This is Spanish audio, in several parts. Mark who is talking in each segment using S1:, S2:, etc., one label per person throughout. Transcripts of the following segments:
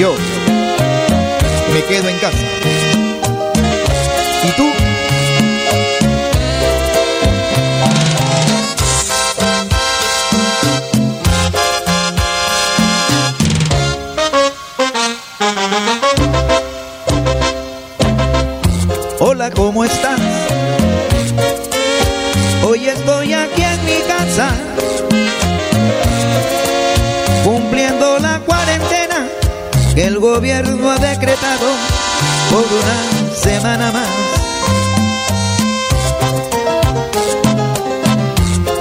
S1: Yo me quedo en casa. ¿Y tú? Hola, ¿cómo estás? Hoy estoy aquí en mi casa, gobierno ha decretado por una semana más.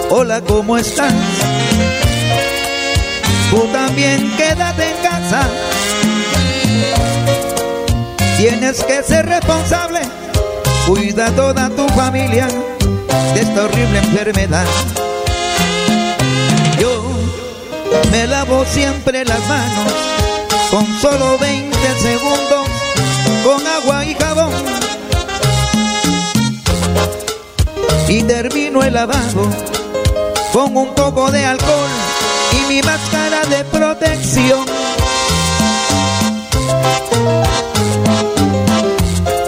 S1: Hola, ¿cómo estás? Tú también quédate en casa. Tienes que ser responsable Cuida toda tu familia de esta horrible enfermedad. Yo me lavo siempre las manos con solo 20 segundos con agua y jabón. Y termino el lavado con un poco de alcohol y mi máscara de protección.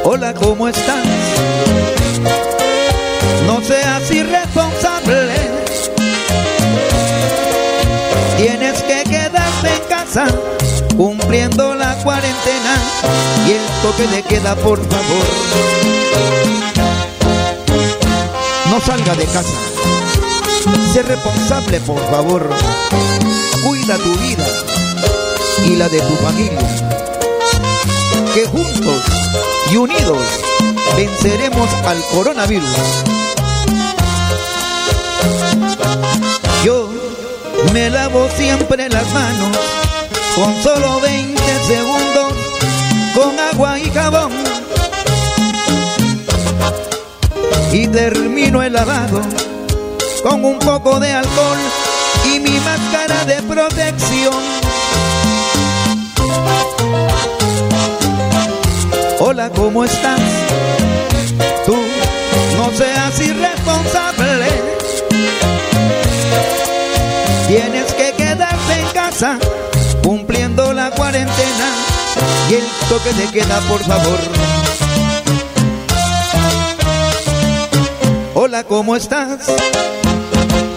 S1: Hola, ¿cómo estás? No seas irresponsable. Tienes que quedarte en casa cumpliendo la cuarentena y el toque de queda, por favor. No salga de casa. Sé responsable, por favor. Cuida tu vida y la de tu familia. Que juntos y unidos venceremos al coronavirus. Yo me lavo siempre las manos con solo 20 segundos con agua y jabón. Y termino el lavado con un poco de alcohol y mi máscara de protección. Hola, ¿cómo estás? Tú no seas irresponsable. Tienes que quedarte en casa cumpliendo la cuarentena y el toque de queda, por favor. Hola, ¿cómo estás?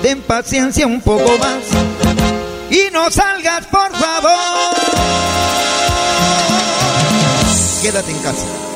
S1: Ten paciencia un poco más y no salgas, por favor. Quédate en casa.